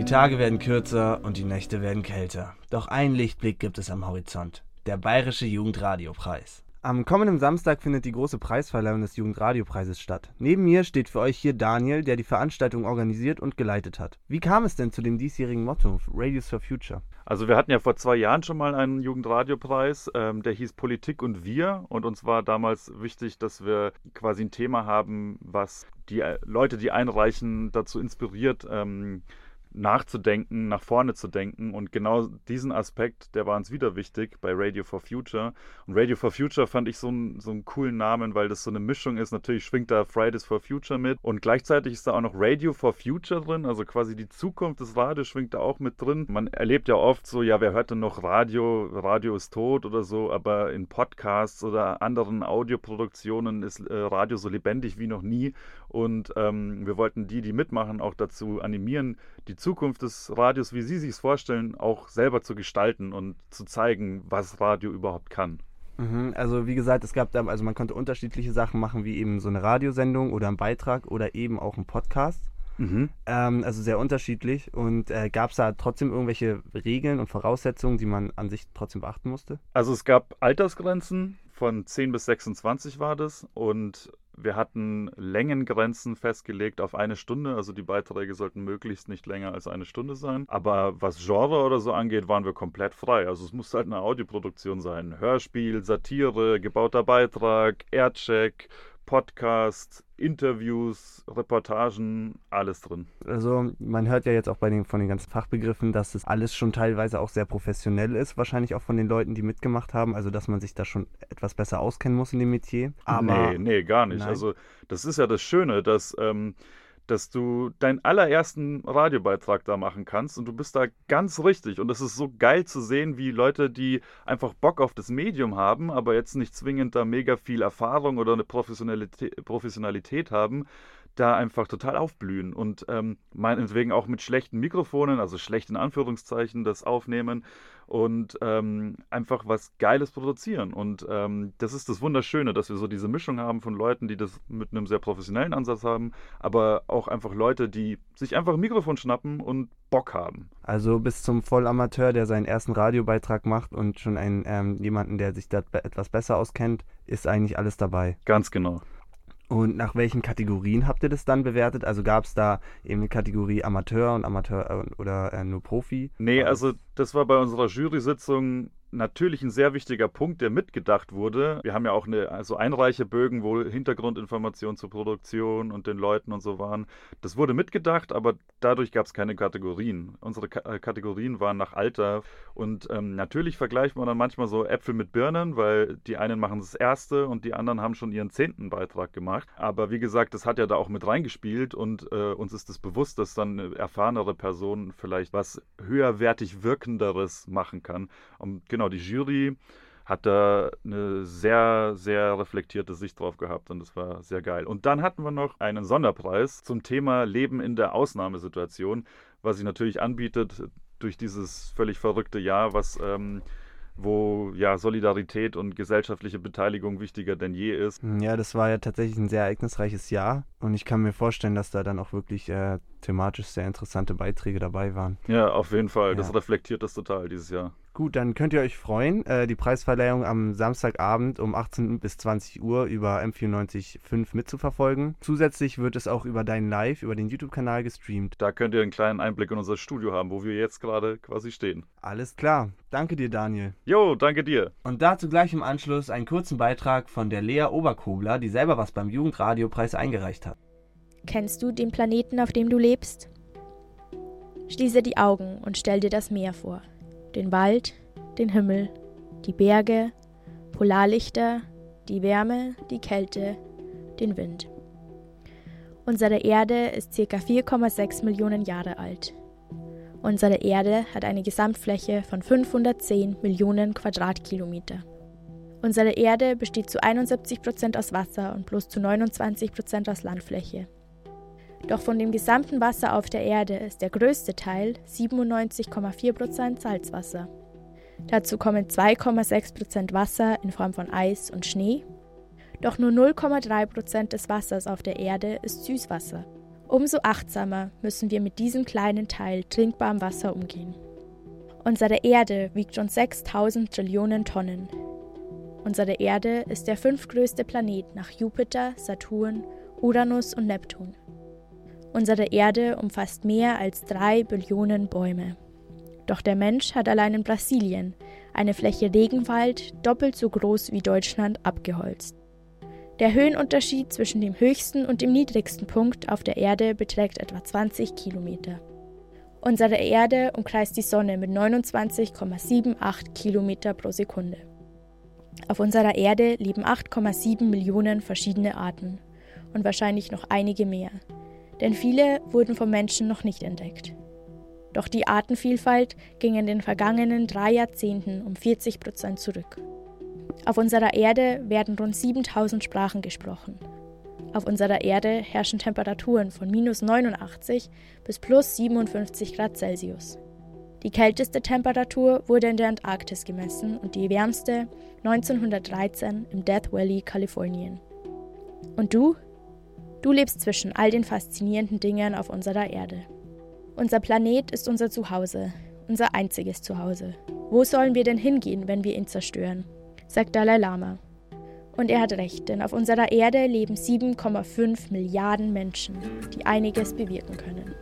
Die Tage werden kürzer und die Nächte werden kälter. Doch einen Lichtblick gibt es am Horizont. Der Bayerische Jugendradiopreis. Am kommenden Samstag findet die große Preisverleihung des Jugendradiopreises statt. Neben mir steht für euch hier Daniel, der die Veranstaltung organisiert und geleitet hat. Wie kam es denn zu dem diesjährigen Motto Radios for Future? Also wir hatten ja vor zwei Jahren schon mal einen Jugendradiopreis, ähm, der hieß Politik und wir. Und uns war damals wichtig, dass wir quasi ein Thema haben, was die äh, Leute, die einreichen, dazu inspiriert, ähm, nachzudenken, nach vorne zu denken. Und genau diesen Aspekt, der war uns wieder wichtig bei Radio for Future. Und Radio for Future fand ich so, ein, so einen coolen Namen, weil das so eine Mischung ist. Natürlich schwingt da Fridays for Future mit. Und gleichzeitig ist da auch noch Radio for Future drin. Also quasi die Zukunft des Radios schwingt da auch mit drin. Man erlebt ja oft so, ja, wer hört denn noch Radio? Radio ist tot oder so. Aber in Podcasts oder anderen Audioproduktionen ist äh, Radio so lebendig wie noch nie. Und ähm, wir wollten die, die mitmachen, auch dazu animieren, die Zukunft des Radios, wie Sie sich vorstellen, auch selber zu gestalten und zu zeigen, was Radio überhaupt kann. Mhm, also wie gesagt, es gab da, also man konnte unterschiedliche Sachen machen, wie eben so eine Radiosendung oder ein Beitrag oder eben auch ein Podcast. Mhm. Ähm, also sehr unterschiedlich. Und äh, gab es da trotzdem irgendwelche Regeln und Voraussetzungen, die man an sich trotzdem beachten musste? Also es gab Altersgrenzen, von 10 bis 26 war das. Und wir hatten Längengrenzen festgelegt auf eine Stunde, also die Beiträge sollten möglichst nicht länger als eine Stunde sein. Aber was Genre oder so angeht, waren wir komplett frei. Also es musste halt eine Audioproduktion sein. Hörspiel, Satire, gebauter Beitrag, Aircheck, Podcast, Interviews, Reportagen, alles drin. Also man hört ja jetzt auch bei den, von den ganzen Fachbegriffen, dass das alles schon teilweise auch sehr professionell ist, wahrscheinlich auch von den Leuten, die mitgemacht haben, also dass man sich da schon etwas besser auskennen muss in dem Metier. Aber nee, nee, gar nicht. Nein. Also das ist ja das Schöne, dass ähm, dass du deinen allerersten Radiobeitrag da machen kannst und du bist da ganz richtig. Und es ist so geil zu sehen, wie Leute, die einfach Bock auf das Medium haben, aber jetzt nicht zwingend da mega viel Erfahrung oder eine Professionalität, Professionalität haben, da einfach total aufblühen und ähm, meinetwegen auch mit schlechten Mikrofonen, also schlechten Anführungszeichen, das aufnehmen und ähm, einfach was Geiles produzieren. Und ähm, das ist das Wunderschöne, dass wir so diese Mischung haben von Leuten, die das mit einem sehr professionellen Ansatz haben, aber auch einfach Leute, die sich einfach ein Mikrofon schnappen und Bock haben. Also bis zum Vollamateur, der seinen ersten Radiobeitrag macht und schon einen, ähm, jemanden, der sich da etwas besser auskennt, ist eigentlich alles dabei. Ganz genau. Und nach welchen Kategorien habt ihr das dann bewertet? Also gab es da eben eine Kategorie Amateur und Amateur äh, oder äh, nur Profi? Nee, also das war bei unserer Jury-Sitzung natürlich ein sehr wichtiger Punkt, der mitgedacht wurde. Wir haben ja auch eine, also Einreichebögen, wo Hintergrundinformationen zur Produktion und den Leuten und so waren. Das wurde mitgedacht, aber dadurch gab es keine Kategorien. Unsere K äh, Kategorien waren nach Alter. Und ähm, natürlich vergleicht man dann manchmal so Äpfel mit Birnen, weil die einen machen das erste und die anderen haben schon ihren zehnten Beitrag gemacht. Aber wie gesagt, das hat ja da auch mit reingespielt und äh, uns ist es das bewusst, dass dann eine erfahrenere Person vielleicht was höherwertig wirkenderes machen kann. Und genau genau, die Jury hat da eine sehr, sehr reflektierte Sicht drauf gehabt und das war sehr geil. Und dann hatten wir noch einen Sonderpreis zum Thema Leben in der Ausnahmesituation, was sich natürlich anbietet durch dieses völlig verrückte Jahr, was ähm, wo ja Solidarität und gesellschaftliche Beteiligung wichtiger denn je ist. Ja, das war ja tatsächlich ein sehr ereignisreiches Jahr und ich kann mir vorstellen, dass da dann auch wirklich äh, thematisch sehr interessante Beiträge dabei waren. Ja, auf jeden Fall. Ja. Das reflektiert das total dieses Jahr. Gut, dann könnt ihr euch freuen. Äh, die Preisverleihung am Samstagabend um 18 bis 20 Uhr über M945 mitzuverfolgen. Zusätzlich wird es auch über deinen Live, über den YouTube-Kanal gestreamt. Da könnt ihr einen kleinen Einblick in unser Studio haben, wo wir jetzt gerade quasi stehen. Alles klar. Danke dir, Daniel. Jo, danke dir. Und dazu gleich im Anschluss einen kurzen Beitrag von der Lea Oberkobler, die selber was beim Jugendradiopreis eingereicht hat. Kennst du den Planeten, auf dem du lebst? Schließe die Augen und stell dir das Meer vor den Wald, den Himmel, die Berge, Polarlichter, die Wärme, die Kälte, den Wind. Unsere Erde ist ca. 4,6 Millionen Jahre alt. Unsere Erde hat eine Gesamtfläche von 510 Millionen Quadratkilometer. Unsere Erde besteht zu 71% aus Wasser und bloß zu 29% aus Landfläche. Doch von dem gesamten Wasser auf der Erde ist der größte Teil, 97,4% Salzwasser. Dazu kommen 2,6% Wasser in Form von Eis und Schnee. Doch nur 0,3% des Wassers auf der Erde ist Süßwasser Umso achtsamer müssen wir mit diesem kleinen Teil trinkbarem Wasser umgehen. Unsere Erde wiegt schon 6000 Trillionen Tonnen. Unsere Erde ist der fünftgrößte Planet nach Jupiter, Saturn, Uranus und Neptun. Unsere Erde umfasst mehr als drei Billionen Bäume. Doch der Mensch hat allein in Brasilien eine Fläche Regenwald doppelt so groß wie Deutschland abgeholzt. Der Höhenunterschied zwischen dem höchsten und dem niedrigsten Punkt auf der Erde beträgt etwa 20 Kilometer. Unsere Erde umkreist die Sonne mit 29,78 Kilometer pro Sekunde. Auf unserer Erde leben 8,7 Millionen verschiedene Arten und wahrscheinlich noch einige mehr, denn viele wurden vom Menschen noch nicht entdeckt. Doch die Artenvielfalt ging in den vergangenen drei Jahrzehnten um 40 Prozent zurück. Auf unserer Erde werden rund 7000 Sprachen gesprochen. Auf unserer Erde herrschen Temperaturen von minus 89 bis plus 57 Grad Celsius. Die kälteste Temperatur wurde in der Antarktis gemessen und die wärmste 1913 im Death Valley, Kalifornien. Und du? Du lebst zwischen all den faszinierenden Dingen auf unserer Erde. Unser Planet ist unser Zuhause, unser einziges Zuhause. Wo sollen wir denn hingehen, wenn wir ihn zerstören? sagt Dalai Lama. Und er hat recht, denn auf unserer Erde leben 7,5 Milliarden Menschen, die einiges bewirken können.